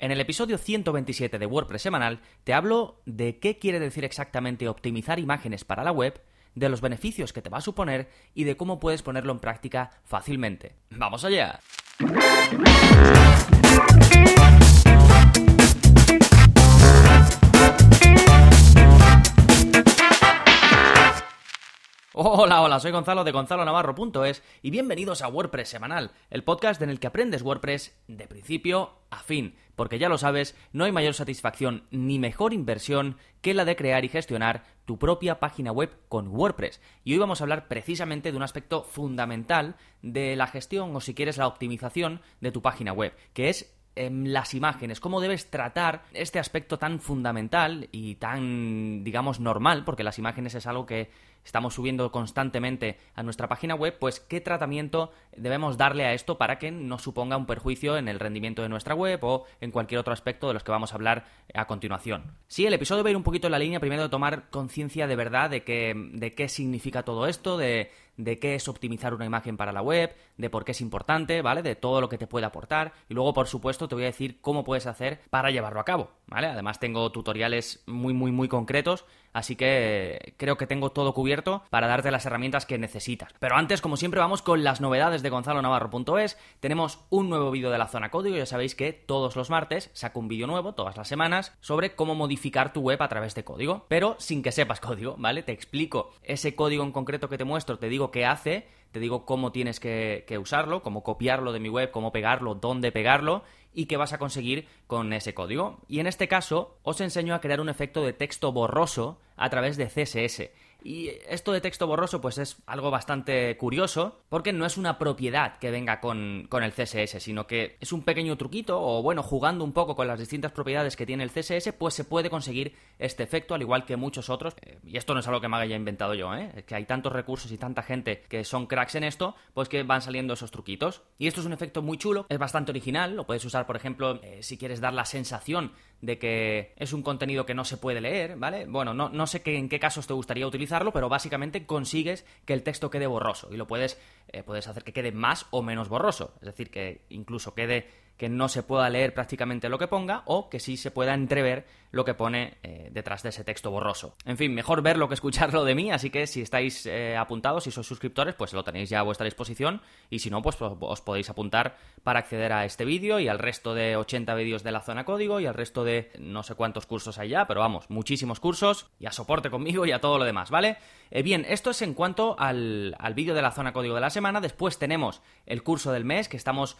En el episodio 127 de WordPress semanal te hablo de qué quiere decir exactamente optimizar imágenes para la web, de los beneficios que te va a suponer y de cómo puedes ponerlo en práctica fácilmente. ¡Vamos allá! Hola, hola, soy Gonzalo de gonzalonavarro.es y bienvenidos a WordPress Semanal, el podcast en el que aprendes WordPress de principio a fin, porque ya lo sabes, no hay mayor satisfacción ni mejor inversión que la de crear y gestionar tu propia página web con WordPress. Y hoy vamos a hablar precisamente de un aspecto fundamental de la gestión o si quieres la optimización de tu página web, que es em, las imágenes, cómo debes tratar este aspecto tan fundamental y tan, digamos, normal, porque las imágenes es algo que estamos subiendo constantemente a nuestra página web, pues qué tratamiento debemos darle a esto para que no suponga un perjuicio en el rendimiento de nuestra web o en cualquier otro aspecto de los que vamos a hablar a continuación. Sí, el episodio va a ir un poquito en la línea primero de tomar conciencia de verdad de, que, de qué significa todo esto, de, de qué es optimizar una imagen para la web, de por qué es importante, ¿vale? De todo lo que te puede aportar y luego, por supuesto, te voy a decir cómo puedes hacer para llevarlo a cabo, ¿vale? Además tengo tutoriales muy, muy, muy concretos Así que creo que tengo todo cubierto para darte las herramientas que necesitas. Pero antes, como siempre, vamos con las novedades de gonzalonavarro.es. Tenemos un nuevo vídeo de la zona código. Ya sabéis que todos los martes saco un vídeo nuevo, todas las semanas, sobre cómo modificar tu web a través de código. Pero sin que sepas código, ¿vale? Te explico ese código en concreto que te muestro, te digo qué hace te digo cómo tienes que, usarlo, cómo copiarlo de mi web, cómo pegarlo, dónde pegarlo y qué vas a conseguir con ese código. Y en este caso os enseño a crear un efecto de texto borroso a través de CSS. Y esto de texto borroso pues es algo bastante curioso porque no es una propiedad que venga con, el CSS, sino que es un pequeño truquito o bueno, jugando un poco con las distintas propiedades que tiene el CSS, pues se puede conseguir este efecto al igual que muchos otros. Eh, y esto no es algo que me haya inventado yo, ¿eh? Que hay tantos recursos y tanta gente que son cracks en esto, pues que van saliendo esos truquitos. Y esto es un efecto muy chulo, es bastante original, lo puedes usar por ejemplo eh, si quieres dar la sensación de que es un contenido que no se puede leer, ¿vale? Bueno, no, no sé en qué casos te gustaría utilizarlo, pero básicamente consigues que el texto quede borroso y lo puedes, eh, puedes hacer que quede más o menos borroso, es decir, que incluso quede que no se pueda leer prácticamente lo que ponga o que sí se pueda entrever lo que pone eh, detrás de ese texto borroso. En fin, mejor verlo que escucharlo de mí, así que si estáis eh, apuntados, si sois suscriptores, pues lo tenéis ya a vuestra disposición y si no, pues os podéis apuntar para acceder a este vídeo y al resto de 80 vídeos de la zona código y al resto de no sé cuántos cursos hay ya, pero vamos, muchísimos cursos y a soporte conmigo y a todo lo demás, ¿vale? Eh, bien, esto es en cuanto al, al vídeo de la zona código de la semana, después tenemos el curso del mes que estamos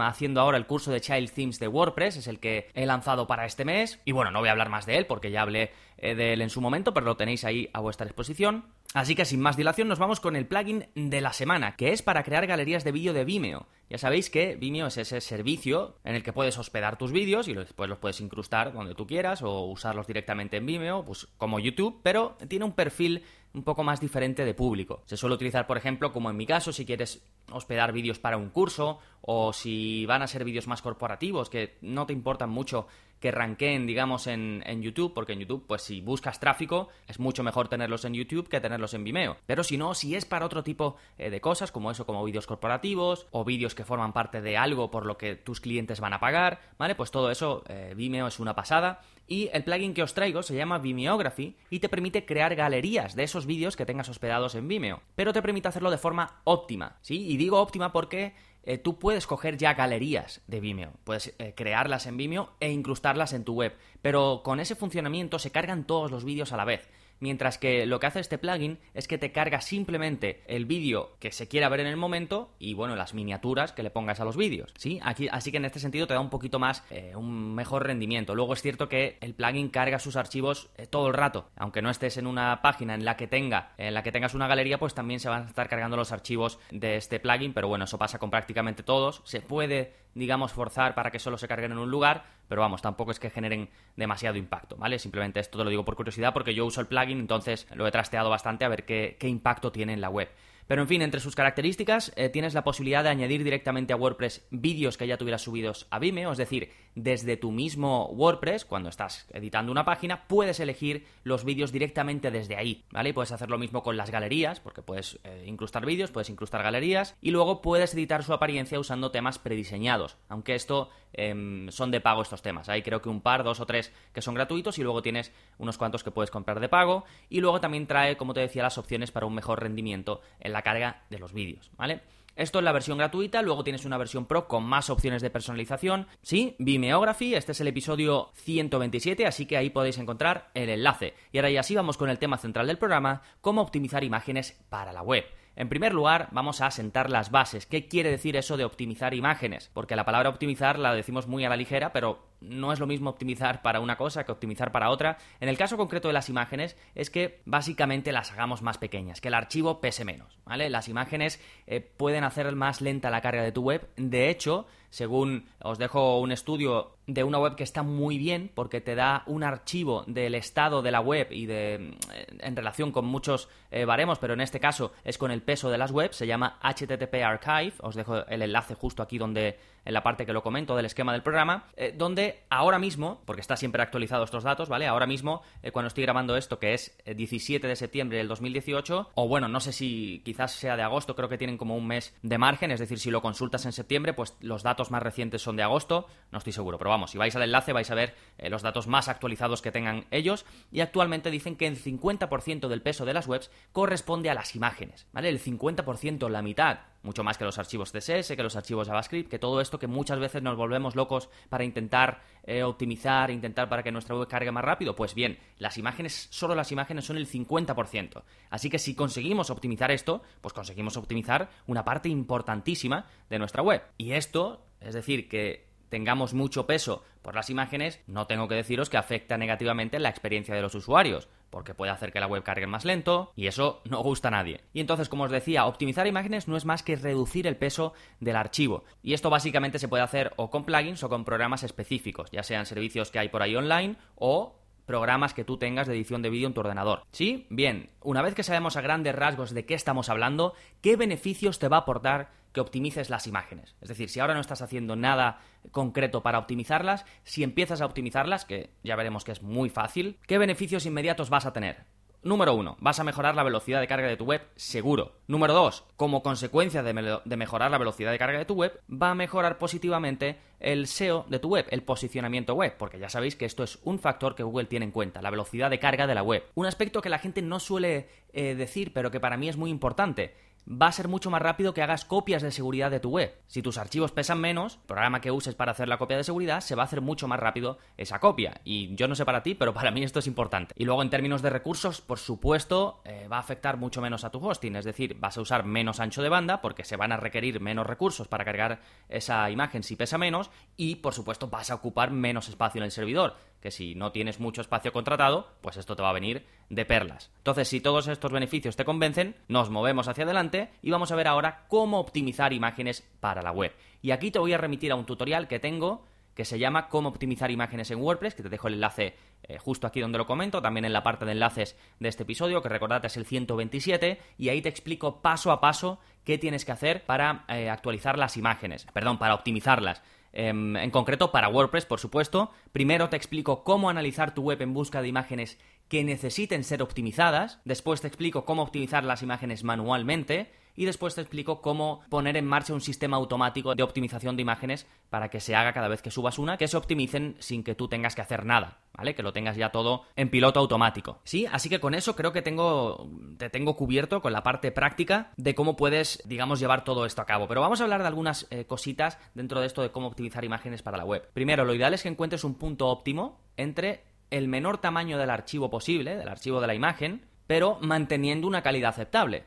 haciendo ahora el curso de Child Themes de WordPress, es el que he lanzado para este mes. Y bueno, no voy a hablar más de él porque ya hablé eh, de él en su momento, pero lo tenéis ahí a vuestra disposición. Así que sin más dilación nos vamos con el plugin de la semana, que es para crear galerías de vídeo de Vimeo. Ya sabéis que Vimeo es ese servicio en el que puedes hospedar tus vídeos y después los puedes incrustar donde tú quieras o usarlos directamente en Vimeo, pues como YouTube, pero tiene un perfil un poco más diferente de público. Se suele utilizar, por ejemplo, como en mi caso, si quieres hospedar vídeos para un curso o si van a ser vídeos más corporativos que no te importan mucho que ranqueen, digamos, en, en, YouTube, porque en YouTube, pues si buscas tráfico, es mucho mejor tenerlos en YouTube que tenerlos en Vimeo. Pero si no, si es para otro tipo eh, de cosas, como eso, como vídeos corporativos, o vídeos que forman parte de algo por lo que tus clientes van a pagar, ¿vale? Pues todo eso, eh, Vimeo es una pasada. Y el plugin que os traigo se llama Vimeography y te permite crear galerías de esos vídeos que tengas hospedados en Vimeo. Pero te permite hacerlo de forma óptima, ¿sí? Y digo óptima porque eh, tú puedes coger ya galerías de Vimeo, puedes eh, crearlas en Vimeo e incrustarlas en tu web, pero con ese funcionamiento se cargan todos los vídeos a la vez mientras que lo que hace este plugin es que te carga simplemente el vídeo que se quiera ver en el momento y bueno, las miniaturas que le pongas a los vídeos, ¿sí? Aquí, así que en este sentido te da un poquito más, eh, un mejor rendimiento. Luego es cierto que el plugin carga sus archivos eh, todo el rato, aunque no estés en una página en la que tenga, en la que tengas una galería, pues también se van a estar cargando los archivos de este plugin, pero bueno, eso pasa con prácticamente todos. Se puede, digamos, forzar para que solo se carguen en un lugar, pero vamos, tampoco es que generen demasiado impacto, ¿vale? Simplemente esto te lo digo por curiosidad porque yo uso el plugin, entonces lo he trasteado bastante a ver qué, qué impacto tiene en la web. Pero en fin, entre sus características eh, tienes la posibilidad de añadir directamente a WordPress vídeos que ya tuvieras subidos a Vimeo, es decir, desde tu mismo WordPress, cuando estás editando una página, puedes elegir los vídeos directamente desde ahí, ¿vale? Y puedes hacer lo mismo con las galerías, porque puedes eh, incrustar vídeos, puedes incrustar galerías, y luego puedes editar su apariencia usando temas prediseñados, aunque esto em, son de pago estos temas. Hay creo que un par, dos o tres que son gratuitos y luego tienes unos cuantos que puedes comprar de pago, y luego también trae, como te decía, las opciones para un mejor rendimiento en la carga de los vídeos, ¿vale? Esto es la versión gratuita, luego tienes una versión pro con más opciones de personalización. Sí, Vimeography, este es el episodio 127, así que ahí podéis encontrar el enlace. Y ahora ya sí vamos con el tema central del programa, cómo optimizar imágenes para la web. En primer lugar, vamos a sentar las bases. ¿Qué quiere decir eso de optimizar imágenes? Porque la palabra optimizar la decimos muy a la ligera, pero no es lo mismo optimizar para una cosa que optimizar para otra. En el caso concreto de las imágenes es que básicamente las hagamos más pequeñas, que el archivo pese menos, ¿vale? Las imágenes eh, pueden hacer más lenta la carga de tu web. De hecho, según os dejo un estudio de una web que está muy bien porque te da un archivo del estado de la web y de eh, en relación con muchos eh, baremos, pero en este caso es con el peso de las webs, se llama HTTP Archive, os dejo el enlace justo aquí donde en la parte que lo comento del esquema del programa, eh, donde ahora mismo, porque está siempre actualizado estos datos, ¿vale? Ahora mismo, eh, cuando estoy grabando esto, que es 17 eh, de septiembre del 2018, o bueno, no sé si quizás sea de agosto, creo que tienen como un mes de margen, es decir, si lo consultas en septiembre, pues los datos más recientes son de agosto, no estoy seguro, pero vamos, si vais al enlace vais a ver los datos más actualizados que tengan ellos, y actualmente dicen que el 50% del peso de las webs corresponde a las imágenes, ¿vale? El 50%, la mitad, mucho más que los archivos CSS, que los archivos JavaScript, que todo esto que muchas veces nos volvemos locos para intentar eh, optimizar, intentar para que nuestra web cargue más rápido. Pues bien, las imágenes, solo las imágenes son el 50%. Así que si conseguimos optimizar esto, pues conseguimos optimizar una parte importantísima de nuestra web. Y esto, es decir, que tengamos mucho peso por las imágenes, no tengo que deciros que afecta negativamente la experiencia de los usuarios, porque puede hacer que la web cargue más lento y eso no gusta a nadie. Y entonces, como os decía, optimizar imágenes no es más que reducir el peso del archivo. Y esto básicamente se puede hacer o con plugins o con programas específicos, ya sean servicios que hay por ahí online o programas que tú tengas de edición de vídeo en tu ordenador. ¿Sí? Bien, una vez que sabemos a grandes rasgos de qué estamos hablando, ¿qué beneficios te va a aportar que optimices las imágenes. Es decir, si ahora no estás haciendo nada concreto para optimizarlas, si empiezas a optimizarlas, que ya veremos que es muy fácil, ¿qué beneficios inmediatos vas a tener? Número uno, vas a mejorar la velocidad de carga de tu web, seguro. Número dos, como consecuencia de, mejorar la velocidad de carga de tu web, va a mejorar positivamente el SEO de tu web, el posicionamiento web, porque ya sabéis que esto es un factor que Google tiene en cuenta, la velocidad de carga de la web. Un aspecto que la gente no suele eh, decir, pero que para mí es muy importante va a ser mucho más rápido que hagas copias de seguridad de tu web. Si tus archivos pesan menos, el programa que uses para hacer la copia de seguridad se va a hacer mucho más rápido esa copia. Y yo no sé para ti, pero para mí esto es importante. Y luego en términos de recursos, por supuesto, eh, va a afectar mucho menos a tu hosting. Es decir, vas a usar menos ancho de banda porque se van a requerir menos recursos para cargar esa imagen si pesa menos. Y por supuesto vas a ocupar menos espacio en el servidor que si no tienes mucho espacio contratado, pues esto te va a venir de perlas. Entonces, si todos estos beneficios te convencen, nos movemos hacia adelante y vamos a ver ahora cómo optimizar imágenes para la web. Y aquí te voy a remitir a un tutorial que tengo que se llama Cómo optimizar imágenes en WordPress, que te dejo el enlace eh, justo aquí donde lo comento, también en la parte de enlaces de este episodio, que recordad es el 127, y ahí te explico paso a paso qué tienes que hacer para eh, actualizar las imágenes, perdón, para optimizarlas. Em, en concreto para WordPress, por supuesto. Primero te explico cómo analizar tu web en busca de imágenes que necesiten ser optimizadas. Después te explico cómo optimizar las imágenes manualmente y después te explico cómo poner en marcha un sistema automático de optimización de imágenes para que se haga cada vez que subas una, que se optimicen sin que tú tengas que hacer nada, ¿vale? Que lo tengas ya todo en piloto automático. Sí, así que con eso creo que tengo te tengo cubierto con la parte práctica de cómo puedes, digamos, llevar todo esto a cabo. Pero vamos a hablar de algunas eh, cositas dentro de esto de cómo optimizar imágenes para la web. Primero, lo ideal es que encuentres un punto óptimo entre el menor tamaño del archivo posible, del archivo de la imagen, pero manteniendo una calidad aceptable.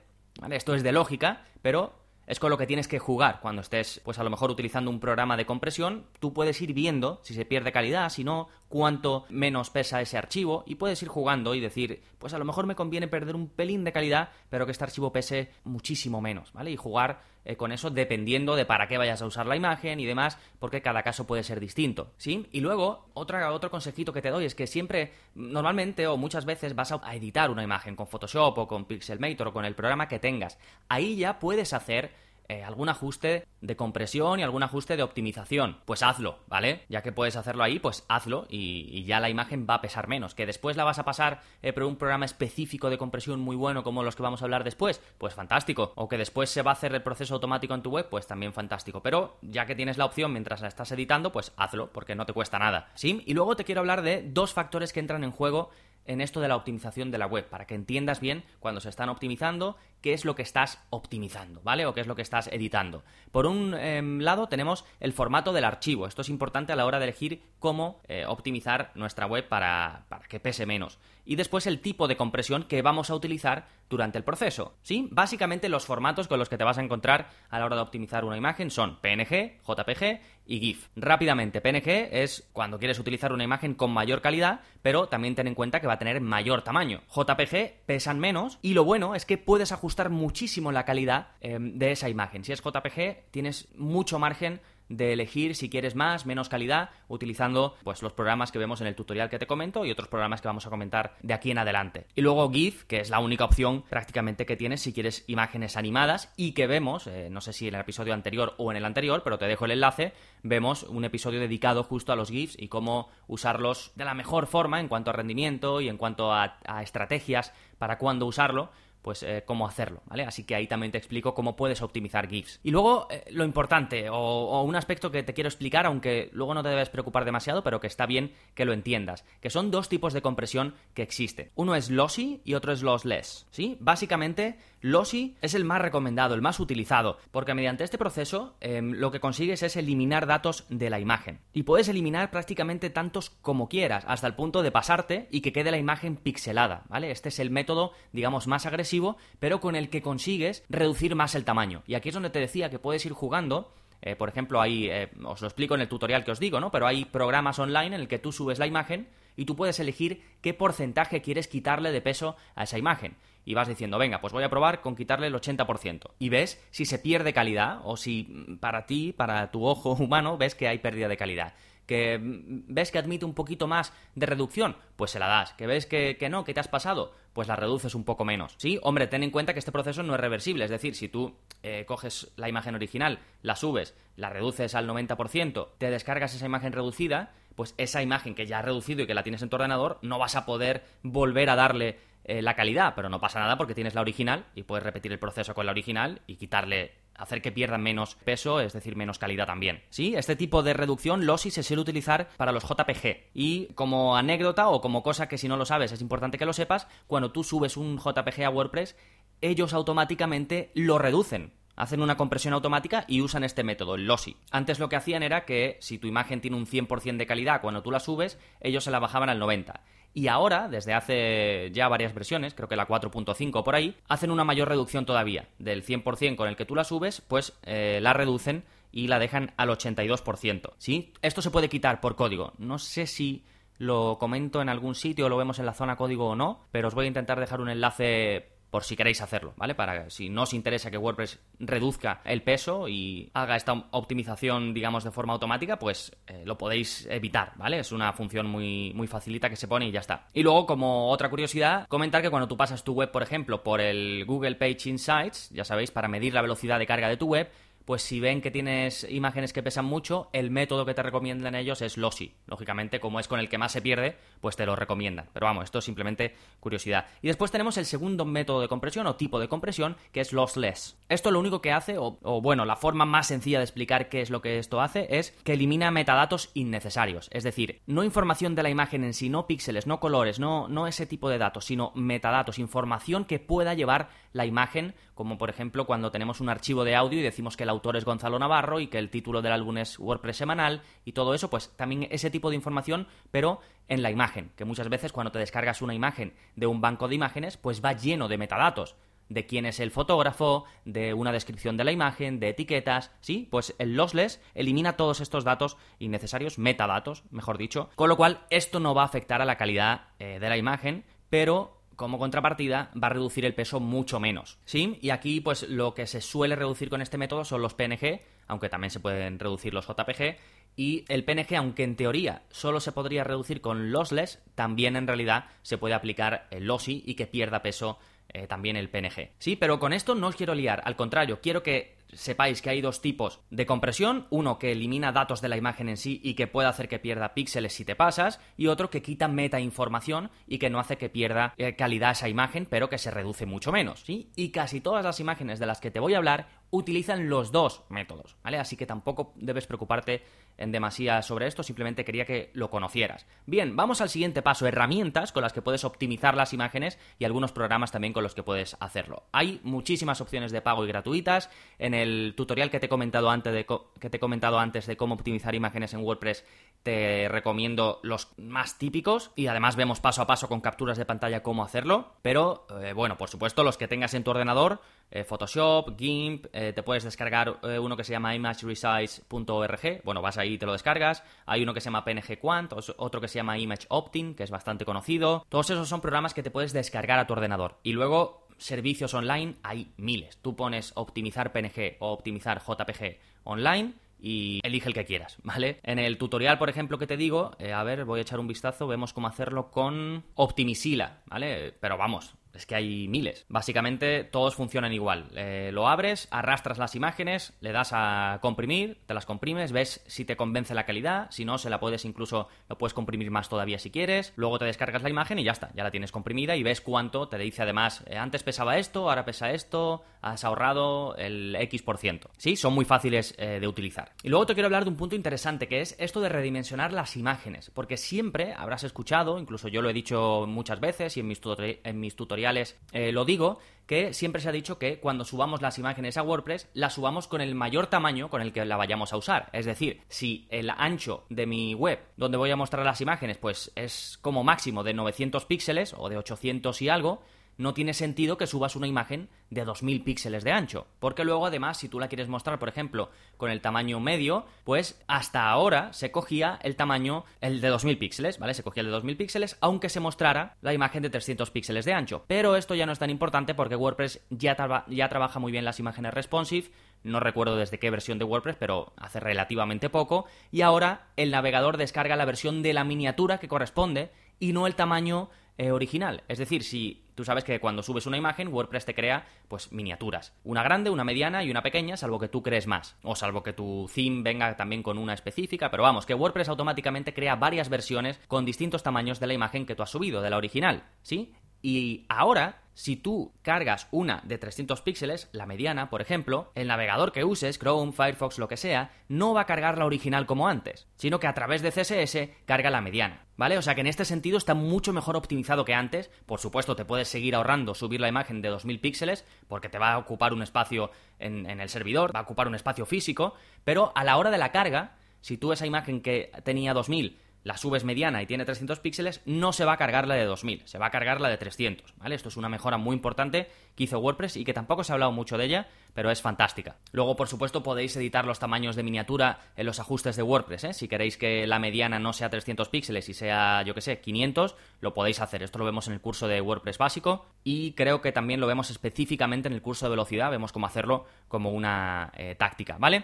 Esto es de lógica, pero es con lo que tienes que jugar cuando estés, pues a lo mejor utilizando un programa de compresión, tú puedes ir viendo si se pierde calidad, si no, cuánto menos pesa ese archivo y puedes ir jugando y decir, pues a lo mejor me conviene perder un pelín de calidad, pero que este archivo pese muchísimo menos, ¿vale? Y jugar eh, con eso dependiendo de para qué vayas a usar la imagen y demás, porque cada caso puede ser distinto, ¿sí? Y luego, otro consejito que te doy es que siempre, normalmente o muchas veces vas a editar una imagen con Photoshop o con Pixelmator o con el programa que tengas. Ahí ya puedes hacer eh, algún ajuste de compresión y algún ajuste de optimización. Pues hazlo, ¿vale? Ya que puedes hacerlo ahí, pues hazlo y, ya la imagen va a pesar menos. Que después la vas a pasar eh, por un programa específico de compresión muy bueno como los que vamos a hablar después, pues fantástico. O que después se va a hacer el proceso automático en tu web, pues también fantástico. Pero ya que tienes la opción mientras la estás editando, pues hazlo, porque no te cuesta nada. ¿Sí? Y luego te quiero hablar de dos factores que entran en juego en esto de la optimización de la web, para que entiendas bien cuando se están optimizando qué es lo que estás optimizando, ¿vale? O qué es lo que estás editando. Por un em, lado tenemos el formato del archivo. Esto es importante a la hora de elegir cómo eh, optimizar nuestra web para, para que pese menos. Y después el tipo de compresión que vamos a utilizar durante el proceso. ¿Sí? Básicamente los formatos con los que te vas a encontrar a la hora de optimizar una imagen son PNG, JPG y GIF. Rápidamente, PNG es cuando quieres utilizar una imagen con mayor calidad, pero también ten en cuenta que va a tener mayor tamaño. JPG pesan menos y lo bueno es que puedes ajustar muchísimo la calidad em, de esa imagen. Si es JPG, tienes mucho margen de elegir si quieres más, menos calidad, utilizando pues los programas que vemos en el tutorial que te comento y otros programas que vamos a comentar de aquí en adelante. Y luego GIF, que es la única opción prácticamente que tienes si quieres imágenes animadas y que vemos, eh, no sé si en el episodio anterior o en el anterior, pero te dejo el enlace, vemos un episodio dedicado justo a los GIFs y cómo usarlos de la mejor forma en cuanto a rendimiento y en cuanto a, a estrategias para cuándo usarlo pues eh, cómo hacerlo, ¿vale? Así que ahí también te explico cómo puedes optimizar GIFs. Y luego, eh, lo importante, o, un aspecto que te quiero explicar, aunque luego no te debes preocupar demasiado, pero que está bien que lo entiendas, que son dos tipos de compresión que existen. Uno es lossy y otro es lossless, ¿sí? Básicamente, lossy es el más recomendado, el más utilizado, porque mediante este proceso em, lo que consigues es eliminar datos de la imagen. Y puedes eliminar prácticamente tantos como quieras, hasta el punto de pasarte y que quede la imagen pixelada, ¿vale? Este es el método, digamos, más agresivo pero con el que consigues reducir más el tamaño. Y aquí es donde te decía que puedes ir jugando. Eh, por ejemplo, ahí eh, os lo explico en el tutorial que os digo, ¿no? Pero hay programas online en el que tú subes la imagen y tú puedes elegir qué porcentaje quieres quitarle de peso a esa imagen. Y vas diciendo, venga, pues voy a probar con quitarle el 80%. Y ves si se pierde calidad o si mm, para ti, para tu ojo humano, ves que hay pérdida de calidad que ves que admite un poquito más de reducción, pues se la das. Que ves que, no, que te has pasado, pues la reduces un poco menos. Sí, hombre, ten en cuenta que este proceso no es reversible, es decir, si tú eh, coges la imagen original, la subes, la reduces al 90%, te descargas esa imagen reducida, pues esa imagen que ya has reducido y que la tienes en tu ordenador, no vas a poder volver a darle eh, la calidad, pero no pasa nada porque tienes la original y puedes repetir el proceso con la original y quitarle hacer que pierdan menos peso, es decir, menos calidad también. Sí, este tipo de reducción Lossy se suele utilizar para los JPG. Y como anécdota o como cosa que si no lo sabes es importante que lo sepas, cuando tú subes un JPG a WordPress, ellos automáticamente lo reducen. Hacen una compresión automática y usan este método, el Lossy. Antes lo que hacían era que si tu imagen tiene un 100% de calidad cuando tú la subes, ellos se la bajaban al 90%. Y ahora, desde hace ya varias versiones, creo que la 4.5 por ahí, hacen una mayor reducción todavía. Del 100% con el que tú la subes, pues eh, la reducen y la dejan al 82%. ¿Sí? Esto se puede quitar por código. No sé si lo comento en algún sitio lo vemos en la zona código o no, pero os voy a intentar dejar un enlace por si queréis hacerlo, ¿vale? Para si no os interesa que WordPress reduzca el peso y haga esta optimización, digamos, de forma automática, pues eh, lo podéis evitar, ¿vale? Es una función muy, muy facilita que se pone y ya está. Y luego, como otra curiosidad, comentar que cuando tú pasas tu web, por ejemplo, por el Google Page Insights, ya sabéis, para medir la velocidad de carga de tu web, pues si ven que tienes imágenes que pesan mucho, el método que te recomiendan ellos es Lossy. Lógicamente, como es con el que más se pierde, pues te lo recomiendan. Pero vamos, esto es simplemente curiosidad. Y después tenemos el segundo método de compresión o tipo de compresión, que es lossless. Esto lo único que hace, o, bueno, la forma más sencilla de explicar qué es lo que esto hace, es que elimina metadatos innecesarios. Es decir, no información de la imagen en sí, no píxeles, no colores, no, no ese tipo de datos, sino metadatos, información que pueda llevar la imagen, como por ejemplo cuando tenemos un archivo de audio y decimos que el autor es Gonzalo Navarro y que el título del álbum es WordPress semanal y todo eso, pues también ese tipo de información, pero en la imagen, que muchas veces cuando te descargas una imagen de un banco de imágenes, pues va lleno de metadatos de quién es el fotógrafo, de una descripción de la imagen, de etiquetas, ¿sí? Pues el lossless elimina todos estos datos innecesarios, metadatos, mejor dicho, con lo cual esto no va a afectar a la calidad eh, de la imagen, pero como contrapartida va a reducir el peso mucho menos. ¿Sí? Y aquí pues lo que se suele reducir con este método son los PNG, aunque también se pueden reducir los JPG, y el PNG, aunque en teoría solo se podría reducir con lossless, también en realidad se puede aplicar el lossy y que pierda peso eh, también el PNG. Sí, pero con esto no os quiero liar, al contrario, quiero que sepáis que hay dos tipos de compresión, uno que elimina datos de la imagen en sí y que puede hacer que pierda píxeles si te pasas, y otro que quita meta información y que no hace que pierda eh, calidad esa imagen, pero que se reduce mucho menos. Y casi todas las imágenes de las que te voy a hablar utilizan los dos métodos, ¿vale? Así que tampoco debes preocuparte en demasía sobre esto, simplemente quería que lo conocieras. Bien, vamos al siguiente paso, herramientas con las que puedes optimizar las imágenes y algunos programas también con los que puedes hacerlo. Hay muchísimas opciones de pago y gratuitas. En el tutorial que te he comentado antes de, que te he comentado antes de cómo optimizar imágenes en WordPress, te recomiendo los más típicos y además vemos paso a paso con capturas de pantalla cómo hacerlo. Pero, eh, bueno, por supuesto, los que tengas en tu ordenador, eh, Photoshop, GIMP, eh, te puedes descargar uno que se llama imageresize.org. Bueno, vas ahí y te lo descargas. Hay uno que se llama PNG Quant, otro que se llama Image Optin, que es bastante conocido. Todos esos son programas que te puedes descargar a tu ordenador. Y luego servicios online hay miles. Tú pones optimizar PNG o optimizar JPG online y elige el que quieras, ¿vale? En el tutorial, por ejemplo, que te digo, eh, a ver, voy a echar un vistazo, vemos cómo hacerlo con Optimisila, ¿vale? Pero vamos, es que hay miles. Básicamente todos funcionan igual. Eh, lo abres, arrastras las imágenes, le das a comprimir, te las comprimes, ves si te convence la calidad, si no, se la puedes incluso, lo puedes comprimir más todavía si quieres, luego te descargas la imagen y ya está, ya la tienes comprimida y ves cuánto, te dice además, eh, antes pesaba esto, ahora pesa esto, has ahorrado el X%. Sí, son muy fáciles eh, de utilizar. Y luego te quiero hablar de un punto interesante que es esto de redimensionar las imágenes, porque siempre habrás escuchado, incluso yo lo he dicho muchas veces y en mis, en mis tutoriales, eh, lo digo, que siempre se ha dicho que cuando subamos las imágenes a WordPress, las subamos con el mayor tamaño con el que la vayamos a usar. Es decir, si el ancho de mi web, donde voy a mostrar las imágenes, pues es como máximo de 900 píxeles o de 800 y algo, no tiene sentido que subas una imagen de 2000 píxeles de ancho, porque luego además si tú la quieres mostrar, por ejemplo, con el tamaño medio, pues hasta ahora se cogía el tamaño el de 2000 píxeles, ¿vale? Se cogía el de 2000 píxeles aunque se mostrara la imagen de 300 píxeles de ancho. Pero esto ya no es tan importante porque WordPress ya, trabaja muy bien las imágenes responsive, no recuerdo desde qué versión de WordPress, pero hace relativamente poco, y ahora el navegador descarga la versión de la miniatura que corresponde y no el tamaño eh, original. Es decir, si tú sabes que cuando subes una imagen, WordPress te crea pues miniaturas. Una grande, una mediana y una pequeña, salvo que tú crees más. O salvo que tu theme venga también con una específica. Pero vamos, que WordPress automáticamente crea varias versiones con distintos tamaños de la imagen que tú has subido, de la original. ¿Sí? Y ahora, si tú cargas una de 300 píxeles, la mediana, por ejemplo, el navegador que uses, Chrome, Firefox, lo que sea, no va a cargar la original como antes, sino que a través de CSS carga la mediana, ¿vale? O sea que en este sentido está mucho mejor optimizado que antes. Por supuesto, te puedes seguir ahorrando subir la imagen de 2000 píxeles, porque te va a ocupar un espacio en, el servidor, va a ocupar un espacio físico, pero a la hora de la carga, si tú esa imagen que tenía 2000 la subes mediana y tiene 300 píxeles, no se va a cargar la de 2000, se va a cargar la de 300, ¿vale? Esto es una mejora muy importante que hizo WordPress y que tampoco se ha hablado mucho de ella, pero es fantástica. Luego, por supuesto, podéis editar los tamaños de miniatura en los ajustes de WordPress, ¿eh? Si queréis que la mediana no sea 300 píxeles y sea, yo que sé, 500, lo podéis hacer. Esto lo vemos en el curso de WordPress básico y creo que también lo vemos específicamente en el curso de velocidad, vemos cómo hacerlo como una eh, táctica, ¿vale?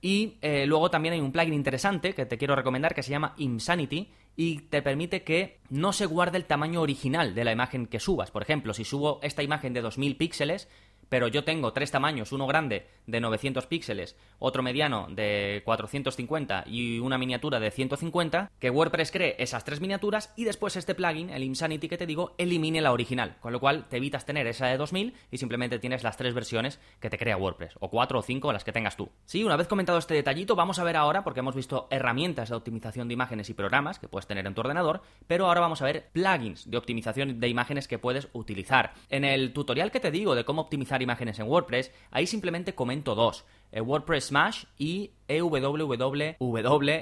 Y eh, luego también hay un plugin interesante que te quiero recomendar que se llama Insanity y te permite que no se guarde el tamaño original de la imagen que subas. Por ejemplo, si subo esta imagen de 2000 píxeles, pero yo tengo tres tamaños, uno grande de 900 píxeles, otro mediano de 450 y una miniatura de 150, que WordPress cree esas tres miniaturas y después este plugin, el Insanity que te digo, elimine la original, con lo cual te evitas tener esa de 2000 y simplemente tienes las tres versiones que te crea WordPress, o cuatro o cinco las que tengas tú. Sí, una vez comentado este detallito, vamos a ver ahora, porque hemos visto herramientas de optimización de imágenes y programas que puedes tener en tu ordenador, pero ahora vamos a ver plugins de optimización de imágenes que puedes utilizar. En el tutorial que te digo de cómo optimizar imágenes en WordPress, ahí simplemente comento dos. eh, WordPress Smash y EWWW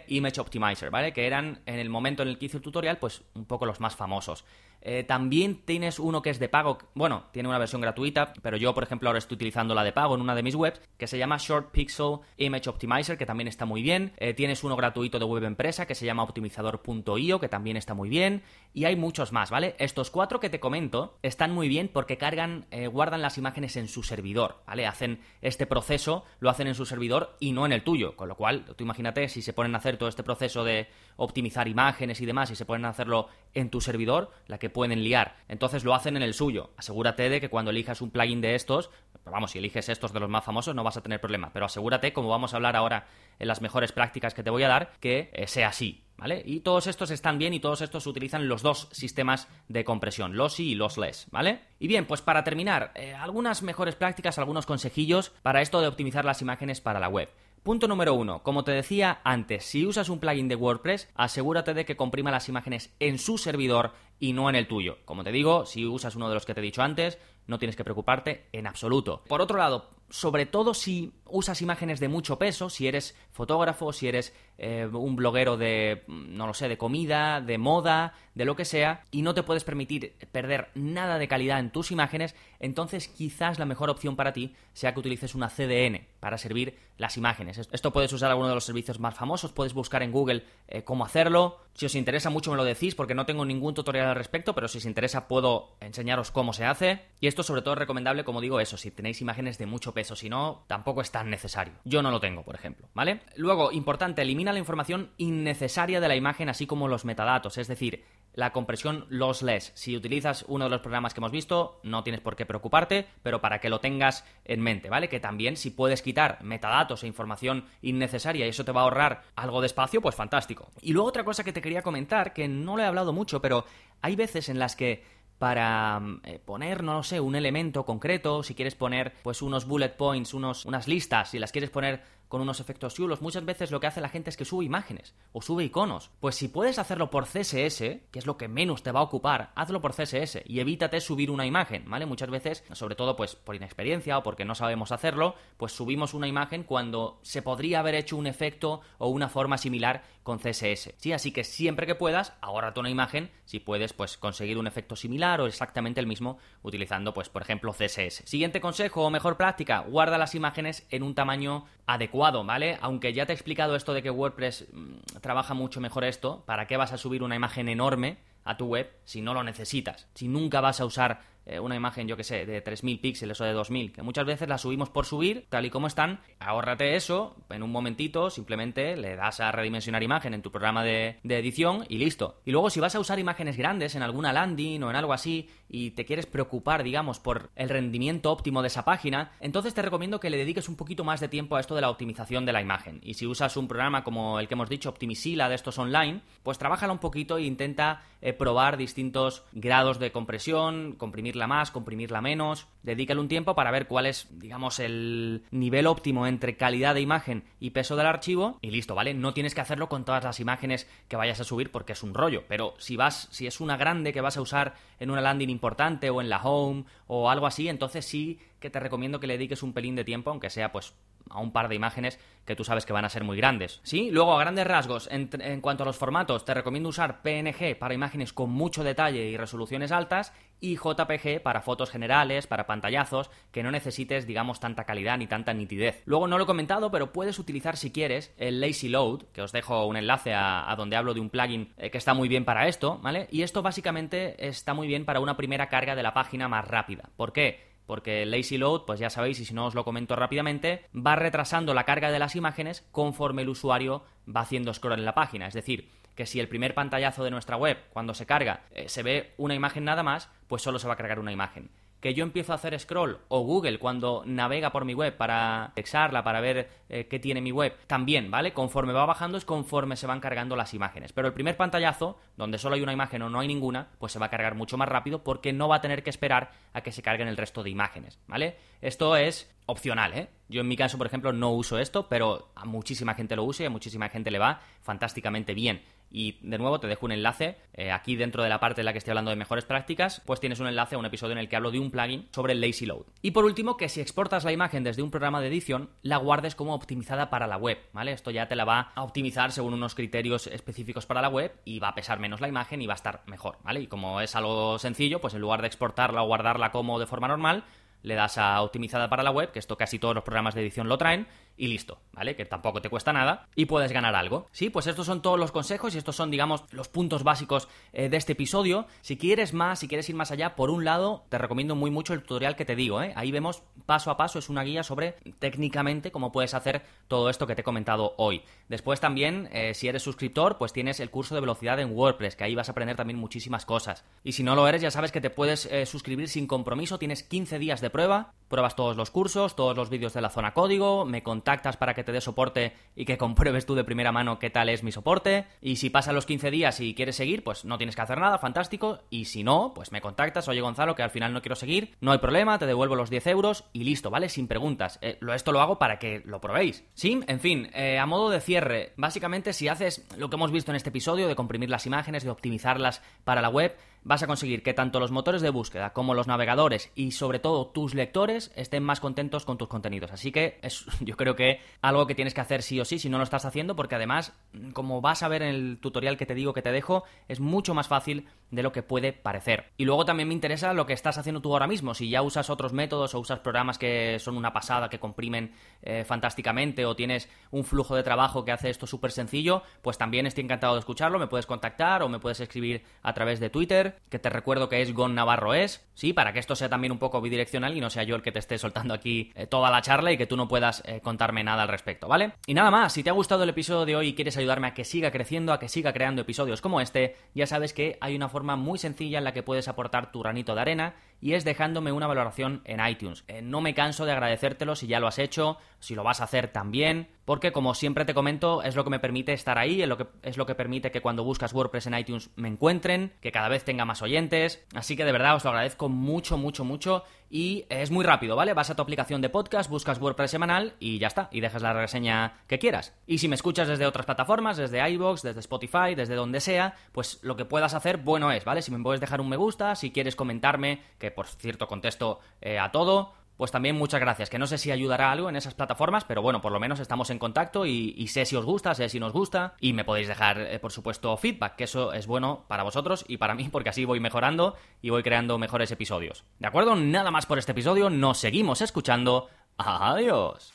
Image Optimizer, ¿vale? Que eran en el momento en el que hice el tutorial, pues un poco los más famosos. Eh, también tienes uno que es de pago, bueno, tiene una versión gratuita, pero yo, por ejemplo, ahora estoy utilizando la de pago en una de mis webs, que se llama Short Pixel Image Optimizer, que también está muy bien. Eh, tienes uno gratuito de web empresa que se llama optimizador.io, que también está muy bien. Y hay muchos más, ¿vale? Estos cuatro que te comento están muy bien porque cargan, eh, guardan las imágenes en su servidor, ¿vale? Hacen este proceso, lo hacen en su servidor y no en el tuyo. Con lo cual, tú imagínate si se ponen a hacer todo este proceso de optimizar imágenes y demás y se ponen a hacerlo en tu servidor, la que pueden liar. Entonces lo hacen en el suyo. Asegúrate de que cuando elijas un plugin de estos, vamos, si eliges estos de los más famosos no vas a tener problema, pero asegúrate, como vamos a hablar ahora en las mejores prácticas que te voy a dar, que eh, sea así. ¿Vale? Y todos estos están bien y todos estos utilizan los dos sistemas de compresión, lossy y lossless, ¿vale? Y bien, pues para terminar, eh, algunas mejores prácticas, algunos consejillos para esto de optimizar las imágenes para la web. Punto número uno, como te decía antes, si usas un plugin de WordPress, asegúrate de que comprima las imágenes en su servidor y no en el tuyo. Como te digo, si usas uno de los que te he dicho antes, no tienes que preocuparte en absoluto. Por otro lado, sobre todo si usas imágenes de mucho peso, si eres fotógrafo, si eres eh, un bloguero de, no lo sé, de comida, de moda, de lo que sea, y no te puedes permitir perder nada de calidad en tus imágenes, entonces quizás la mejor opción para ti sea que utilices una CDN para servir las imágenes. Esto puedes usar alguno de los servicios más famosos, puedes buscar en Google eh, cómo hacerlo. Si os interesa mucho me lo decís porque no tengo ningún tutorial al respecto, pero si os interesa puedo enseñaros cómo se hace. Y esto sobre todo es recomendable, como digo, eso, si tenéis imágenes de mucho peso, si no, tampoco es tan necesario. Yo no lo tengo, por ejemplo, ¿vale? Luego, importante, elimina la información innecesaria de la imagen, así como los metadatos, es decir, la compresión lossless. Si utilizas uno de los programas que hemos visto, no tienes por qué preocuparte, pero para que lo tengas en mente, ¿vale? Que también si puedes quitar metadatos e información innecesaria y eso te va a ahorrar algo de espacio, pues fantástico. Y luego otra cosa que te quería comentar, que no lo he hablado mucho, pero hay veces en las que para eh, poner, no lo sé, un elemento concreto, si quieres poner pues unos bullet points, unos, unas listas, si las quieres poner con unos efectos chulos, muchas veces lo que hace la gente es que sube imágenes o sube iconos. Pues si puedes hacerlo por CSS, que es lo que menos te va a ocupar, hazlo por CSS y evítate subir una imagen, ¿vale? Muchas veces, sobre todo pues por inexperiencia o porque no sabemos hacerlo, pues subimos una imagen cuando se podría haber hecho un efecto o una forma similar con CSS. Sí, así que siempre que puedas, ahórrate una imagen si puedes pues conseguir un efecto similar o exactamente el mismo utilizando pues por ejemplo CSS. Siguiente consejo o mejor práctica, guarda las imágenes en un tamaño adecuado, ¿vale? Aunque ya te he explicado esto de que WordPress mm, trabaja mucho mejor esto, ¿para qué vas a subir una imagen enorme a tu web si no lo necesitas? Si nunca vas a usar eh, una imagen, yo que sé, de 3.000 píxeles o de 2.000, que muchas veces la subimos por subir, tal y como están, ahórrate eso, en un momentito simplemente le das a redimensionar imagen en tu programa de, de edición y listo. Y luego si vas a usar imágenes grandes en alguna landing o en algo así y te quieres preocupar, digamos, por el rendimiento óptimo de esa página, entonces te recomiendo que le dediques un poquito más de tiempo a esto de la optimización de la imagen. Y si usas un programa como el que hemos dicho, Optimisila, de estos online, pues trabájala un poquito e intenta eh, probar distintos grados de compresión, comprimir más, comprimirla menos. Dedícale un tiempo para ver cuál es, digamos, el nivel óptimo entre calidad de imagen y peso del archivo y listo, ¿vale? No tienes que hacerlo con todas las imágenes que vayas a subir porque es un rollo, pero si vas, si es una grande que vas a usar en una landing importante o en la home o algo así, entonces sí que te recomiendo que le dediques un pelín de tiempo, aunque sea pues a un par de imágenes que tú sabes que van a ser muy grandes. Sí, luego a grandes rasgos, en, cuanto a los formatos, te recomiendo usar PNG para imágenes con mucho detalle y resoluciones altas y JPG para fotos generales, para pantallazos, que no necesites, digamos, tanta calidad ni tanta nitidez. Luego no lo he comentado, pero puedes utilizar si quieres el Lazy Load, que os dejo un enlace a, donde hablo de un plugin eh, que está muy bien para esto, ¿vale? Y esto básicamente está muy bien para una primera carga de la página más rápida. ¿Por qué? porque lazy load, pues ya sabéis, y si no os lo comento rápidamente, va retrasando la carga de las imágenes conforme el usuario va haciendo scroll en la página. Es decir, que si el primer pantallazo de nuestra web, cuando se carga, eh, se ve una imagen nada más, pues solo se va a cargar una imagen que yo empiezo a hacer scroll o Google cuando navega por mi web para indexarla, para ver eh, qué tiene mi web, también, ¿vale? Conforme va bajando es conforme se van cargando las imágenes. Pero el primer pantallazo, donde solo hay una imagen o no hay ninguna, pues se va a cargar mucho más rápido porque no va a tener que esperar a que se carguen el resto de imágenes, ¿vale? Esto es opcional, ¿eh? Yo en mi caso, por ejemplo, no uso esto, pero a muchísima gente lo usa y a muchísima gente le va fantásticamente bien. Y de nuevo te dejo un enlace eh, aquí dentro de la parte en la que estoy hablando de mejores prácticas, pues tienes un enlace a un episodio en el que hablo de un plugin sobre el lazy load. Y por último, que si exportas la imagen desde un programa de edición, la guardes como optimizada para la web, ¿vale? Esto ya te la va a optimizar según unos criterios específicos para la web y va a pesar menos la imagen y va a estar mejor, ¿vale? Y como es algo sencillo, pues en lugar de exportarla o guardarla como de forma normal, le das a optimizada para la web, que esto casi todos los programas de edición lo traen, y listo, ¿vale? Que tampoco te cuesta nada y puedes ganar algo. Sí, pues estos son todos los consejos y estos son, digamos, los puntos básicos eh, de este episodio. Si quieres más, si quieres ir más allá, por un lado, te recomiendo muy mucho el tutorial que te digo, ¿eh? Ahí vemos paso a paso, es una guía sobre técnicamente cómo puedes hacer todo esto que te he comentado hoy. Después también, eh, si eres suscriptor, pues tienes el curso de velocidad en WordPress, que ahí vas a aprender también muchísimas cosas. Y si no lo eres, ya sabes que te puedes eh, suscribir sin compromiso, tienes 15 días de prueba, pruebas todos los cursos, todos los vídeos de la zona código, me contactas para que te dé soporte y que compruebes tú de primera mano qué tal es mi soporte. Y si pasan los 15 días y quieres seguir, pues no tienes que hacer nada, fantástico. Y si no, pues me contactas, oye Gonzalo, que al final no quiero seguir, no hay problema, te devuelvo los 10 euros y listo, ¿vale? Sin preguntas. Eh, esto lo hago para que lo probéis. Sí, en fin, eh, a modo de cierre, básicamente si haces lo que hemos visto en este episodio de comprimir las imágenes, de optimizarlas para la web, vas a conseguir que tanto los motores de búsqueda como los navegadores y sobre todo tus lectores estén más contentos con tus contenidos. Así que es yo creo que algo que tienes que hacer sí o sí si no lo estás haciendo porque además, como vas a ver en el tutorial que te digo que te dejo, es mucho más fácil de lo que puede parecer. Y luego también me interesa lo que estás haciendo tú ahora mismo. Si ya usas otros métodos o usas programas que son una pasada, que comprimen eh, fantásticamente o tienes un flujo de trabajo que hace esto súper sencillo, pues también estoy encantado de escucharlo. Me puedes contactar o me puedes escribir a través de Twitter que te recuerdo que es Gon Navarro es, sí, para que esto sea también un poco bidireccional y no sea yo el que te esté soltando aquí eh, toda la charla y que tú no puedas eh, contarme nada al respecto, ¿vale? Y nada más, si te ha gustado el episodio de hoy y quieres ayudarme a que siga creciendo, a que siga creando episodios como este, ya sabes que hay una forma muy sencilla en la que puedes aportar tu granito de arena y es dejándome una valoración en iTunes. Eh, no me canso de agradecértelo si ya lo has hecho, si lo vas a hacer también, porque como siempre te comento, es lo que me permite estar ahí, es lo que, es lo que permite que cuando buscas WordPress en iTunes me encuentren, que cada vez tenga más oyentes, así que de verdad os lo agradezco mucho, mucho, mucho y es muy rápido, ¿vale? Vas a tu aplicación de podcast, buscas WordPress semanal y ya está, y dejas la reseña que quieras. Y si me escuchas desde otras plataformas, desde iVoox, desde Spotify, desde donde sea, pues lo que puedas hacer, bueno es, ¿vale? Si me puedes dejar un me gusta, si quieres comentarme, que por cierto contesto eh, a todo, pues también muchas gracias. Que no sé si ayudará algo en esas plataformas, pero bueno, por lo menos estamos en contacto y, sé si os gusta, sé si nos gusta. Y me podéis dejar, eh, por supuesto, feedback, que eso es bueno para vosotros y para mí, porque así voy mejorando y voy creando mejores episodios. ¿De acuerdo? Nada más por este episodio, nos seguimos escuchando. Adiós.